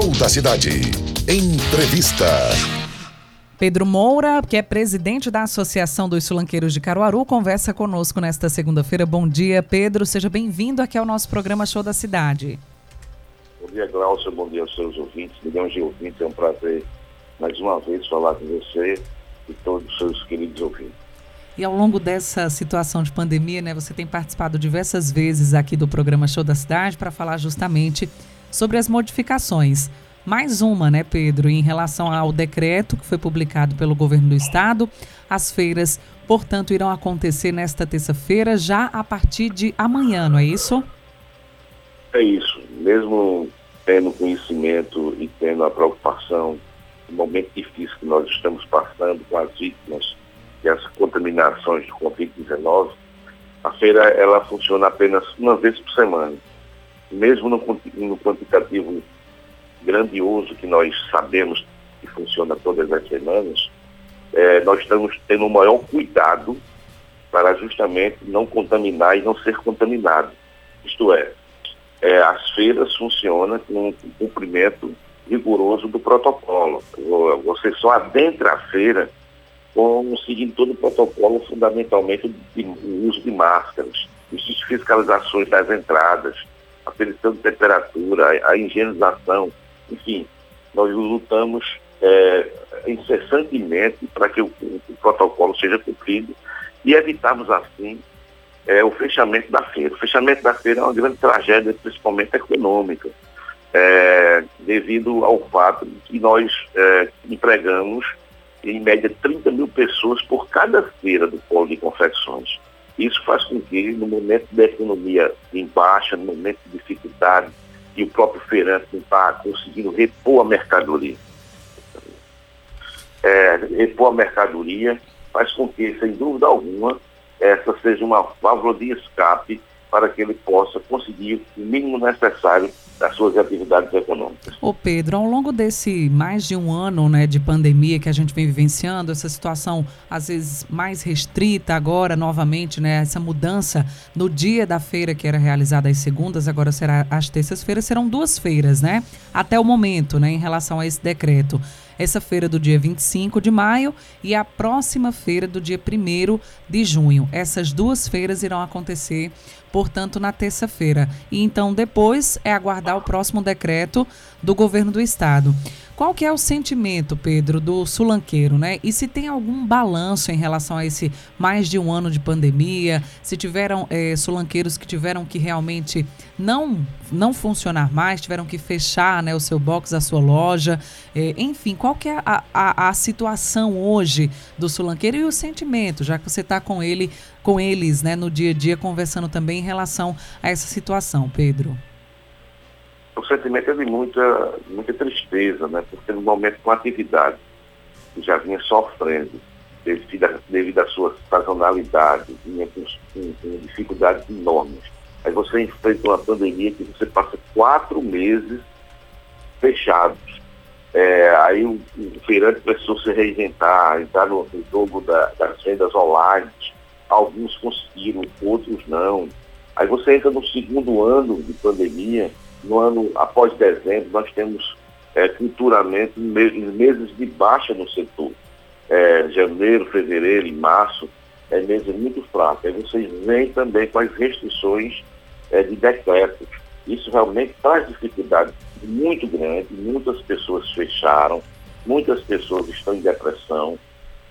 Show da Cidade. Entrevista. Pedro Moura, que é presidente da Associação dos Sulanqueiros de Caruaru, conversa conosco nesta segunda-feira. Bom dia, Pedro. Seja bem-vindo aqui ao nosso programa Show da Cidade. Bom dia, Glaucio. Bom dia aos seus ouvintes, milhões de ouvintes. É um prazer, mais uma vez, falar com você e todos os seus queridos ouvintes. E ao longo dessa situação de pandemia, né, você tem participado diversas vezes aqui do programa Show da Cidade para falar justamente sobre as modificações. Mais uma, né, Pedro, em relação ao decreto que foi publicado pelo governo do estado. As feiras, portanto, irão acontecer nesta terça-feira, já a partir de amanhã, não é isso? É isso. Mesmo tendo conhecimento e tendo a preocupação do momento difícil que nós estamos passando com as vítimas e as contaminações de Covid-19, a feira ela funciona apenas uma vez por semana. Mesmo no, no quantitativo grandioso que nós sabemos que funciona todas as semanas, é, nós estamos tendo o maior cuidado para justamente não contaminar e não ser contaminado. Isto é, é as feiras funcionam com o cumprimento rigoroso do protocolo. Você só adentra a feira com seguindo todo o protocolo, fundamentalmente o uso de máscaras, as fiscalizações das entradas, aferição de temperatura, a, higienização, enfim, nós lutamos é, incessantemente para que o, o, o, protocolo seja cumprido e evitarmos assim é, o fechamento da feira. O fechamento da feira é uma grande tragédia, principalmente econômica, é, devido ao fato de que nós é, empregamos em média 30 mil pessoas por cada feira do polo de confecções. Isso faz com que, no momento da economia em baixa, no momento de dificuldade, e o próprio feirante não está conseguindo repor a mercadoria. É, repor a mercadoria faz com que, sem dúvida alguma, essa seja uma válvula de escape para que ele possa conseguir o mínimo necessário das suas atividades econômicas. Ô Pedro, ao longo desse mais de um ano né, de pandemia que a gente vem vivenciando, essa situação às vezes mais restrita agora novamente, né, essa mudança no dia da feira que era realizada às segundas, agora será às terças-feiras, serão duas feiras, né? Até o momento, né, em relação a esse decreto essa feira do dia 25 de maio e a próxima feira do dia 1 de junho. Essas duas feiras irão acontecer, portanto, na terça-feira. E então depois é aguardar o próximo decreto do governo do estado. Qual que é o sentimento, Pedro, do sulanqueiro, né? E se tem algum balanço em relação a esse mais de um ano de pandemia? Se tiveram é, sulanqueiros que tiveram que realmente não não funcionar mais, tiveram que fechar né, o seu box, a sua loja. É, enfim, qual que é a, a, a, situação hoje do sulanqueiro e o sentimento, já que você está com ele, com eles, né, no dia a dia, conversando também em relação a essa situação, Pedro? o sentimento é de muita, muita tristeza, né? Porque no momento com atividade já vinha sofrendo, devido, a, devido à sua sazonalidade, vinha com, com, com dificuldades enormes. Aí você enfrenta uma pandemia que você passa quatro meses fechados. É, aí o, o, feirante precisou se reinventar, entrar no, no jogo da, das vendas online. Alguns conseguiram, outros não. Aí você entra no segundo ano de pandemia, no ano após dezembro, nós temos é, culturalmente meses de baixa no setor. É, janeiro, fevereiro e março é meses muito fracos. Aí vocês vêm também com as restrições é, de decretos. Isso realmente traz dificuldade muito grande, muitas pessoas fecharam, muitas pessoas estão em depressão.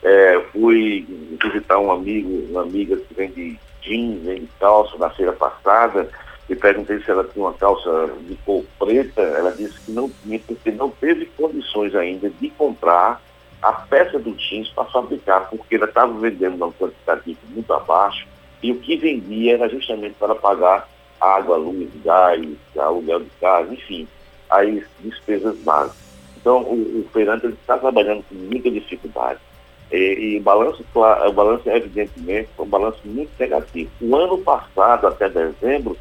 É, fui visitar um amigo, uma amiga que vende jeans, vende calça na feira passada, e perguntei se ela tinha uma calça de cor preta, ela disse que não tinha, porque não teve condições ainda de comprar a peça do jeans para fabricar, porque ela estava vendendo uma quantidade muito abaixo, e o que vendia era justamente para pagar água, luz, gás, aluguel de casa, enfim, aí despesas básicas. Então, o, o feirante está trabalhando com muita dificuldade. E, e o, balanço, o balanço, evidentemente, foi um balanço muito negativo. O ano passado, até dezembro,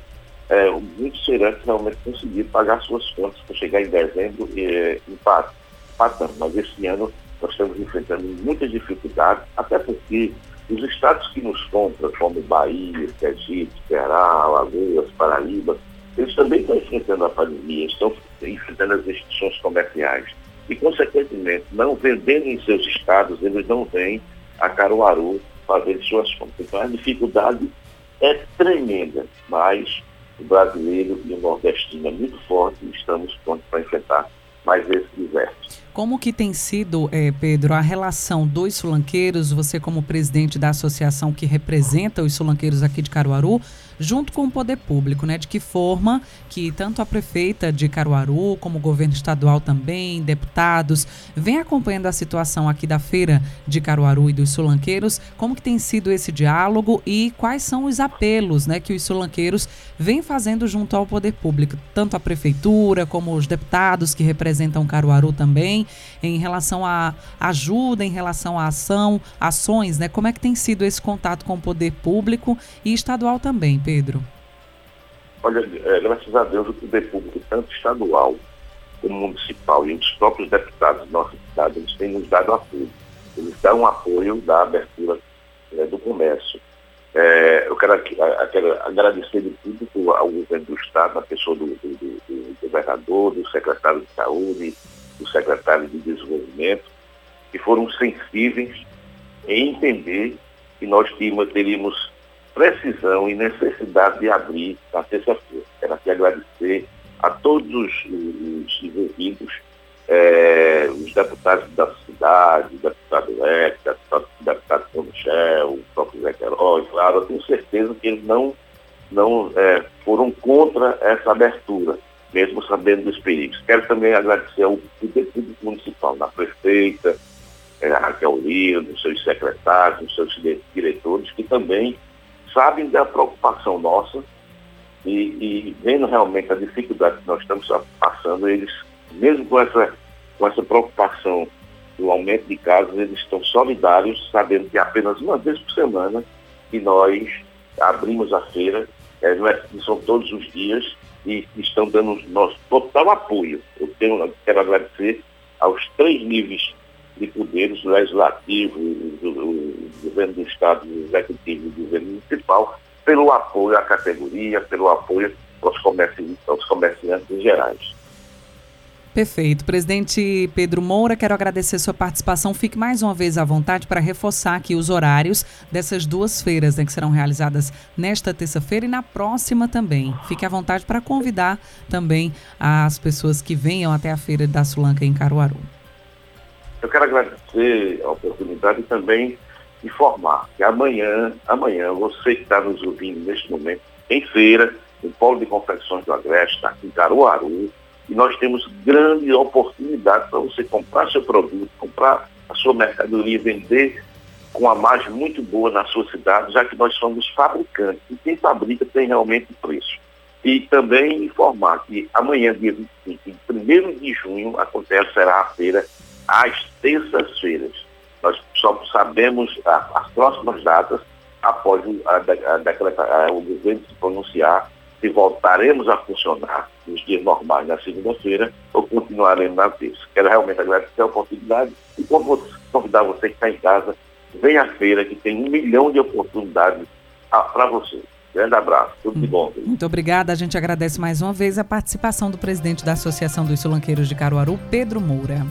é, muitos feirantes realmente conseguiram pagar suas contas para chegar em dezembro é, empatando. Mas esse ano nós estamos enfrentando muitas dificuldades, até porque os estados que nos compram, como Bahia, Sergipe, Ceará, Alagoas, Paraíba, eles também estão enfrentando a pandemia, estão enfrentando as restrições comerciais e, consequentemente, não vendendo em seus estados, eles não vêm a Caruaru fazer suas compras. Então, a dificuldade é tremenda, mas o brasileiro e o nordestino é muito forte e estamos prontos para enfrentar mais esse diverso. Como que tem sido, eh, Pedro, a relação dos sulanqueiros, você como presidente da associação que representa os sulanqueiros aqui de Caruaru, junto com o poder público, né? De que forma que tanto a prefeita de Caruaru, como o governo estadual também, deputados, vem acompanhando a situação aqui da feira de Caruaru e dos sulanqueiros, como que tem sido esse diálogo e quais são os apelos, né, que os sulanqueiros vêm fazendo junto ao poder público, tanto a prefeitura como os deputados que representam Caruaru também, em relação à ajuda, em relação à ação, ações, né? Como é que tem sido esse contato com o poder público e estadual também, Pedro? Olha, é, graças a Deus, o poder público, tanto estadual como municipal e os próprios deputados da nossa cidade, eles têm nos dado apoio. Eles dão apoio da abertura é, do comércio. É, eu quero, quero, agradecer de tudo ao governo do Estado, na pessoa do, do, do governador, do secretário de Saúde, do secretário de Desenvolvimento, que foram sensíveis em entender que nós teríamos precisão e necessidade de abrir na terça-feira. Quero aqui agradecer a todos os, envolvidos, eh, os deputados da cidade, o deputado Hector, o deputado São Michel, o próprio Zé Queiroz, claro, eu tenho certeza que eles não, não eh, foram contra essa abertura mesmo sabendo dos perigos. Quero também agradecer ao Poder Municipal, da prefeita, é, Raquel Lira, dos seus secretários, dos seus diretores, que também sabem da preocupação nossa e, e, vendo realmente a dificuldade que nós estamos passando, eles, mesmo com essa, com essa preocupação do aumento de casos, eles estão solidários, sabendo que apenas uma vez por semana que nós abrimos a feira, é, não é, são todos os dias, e estão dando nosso total apoio. Eu tenho, quero agradecer aos três níveis de poderes, o legislativo, o, governo do Estado, o executivo e o governo municipal, pelo apoio à categoria, pelo apoio aos comerciantes, aos comerciantes gerais. Perfeito. Presidente Pedro Moura, quero agradecer sua participação. Fique mais uma vez à vontade para reforçar aqui os horários dessas duas feiras né, que serão realizadas nesta terça-feira e na próxima também. Fique à vontade para convidar também as pessoas que venham até a feira da Sulanca em Caruaru. Eu quero agradecer a oportunidade e também informar que amanhã, amanhã, você que está nos ouvindo neste momento, em feira, no Polo de Confecções do Agreste, aqui em Caruaru, e nós temos grande oportunidade para você comprar seu produto, comprar a sua mercadoria, vender com a margem muito boa na sua cidade, já que nós somos fabricantes. E quem fabrica tem realmente preço. E também informar que amanhã, dia 25, 1 de junho, acontecerá a feira às terças-feiras. Nós só sabemos as próximas datas após o governo se pronunciar se voltaremos a funcionar nos dias normais na segunda-feira ou continuaremos na terça. Quero realmente agradecer a oportunidade e convidar você que está em casa, venha à feira que tem um milhão de oportunidades ah, para você. Grande abraço, tudo de bom. Muito obrigada. A gente agradece mais uma vez a participação do presidente da Associação dos Solanqueiros de Caruaru, Pedro Moura.